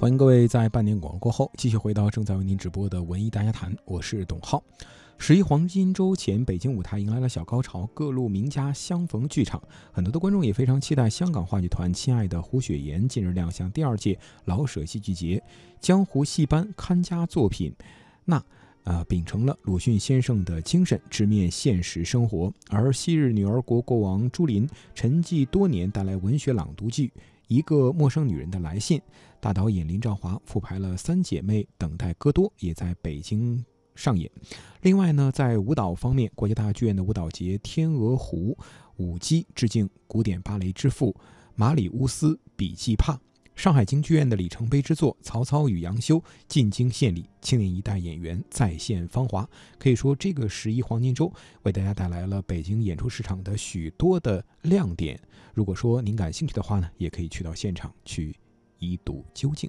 欢迎各位在半年广告过后继续回到正在为您直播的文艺大家谈，我是董浩。十一黄金周前，北京舞台迎来了小高潮，各路名家相逢剧场，很多的观众也非常期待香港话剧团亲爱的胡雪岩近日亮相第二届老舍戏剧节，江湖戏班看家作品，那呃秉承了鲁迅先生的精神，直面现实生活。而昔日女儿国国王朱琳沉寂多年，带来文学朗读剧《一个陌生女人的来信》，大导演林兆华复排了《三姐妹等待戈多》，也在北京。上演。另外呢，在舞蹈方面，国家大剧院的舞蹈节《天鹅湖》舞姬致敬古典芭蕾之父马里乌斯·比季帕。上海京剧院的里程碑之作《曹操与杨修》进京献礼，青年一代演员再现芳华。可以说，这个十一黄金周为大家带来了北京演出市场的许多的亮点。如果说您感兴趣的话呢，也可以去到现场去一睹究竟。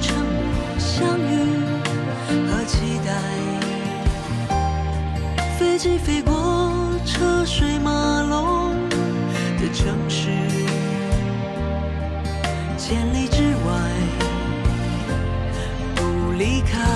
沉默相遇和期待。飞机飞过车水马龙的城市，千里之外不离开。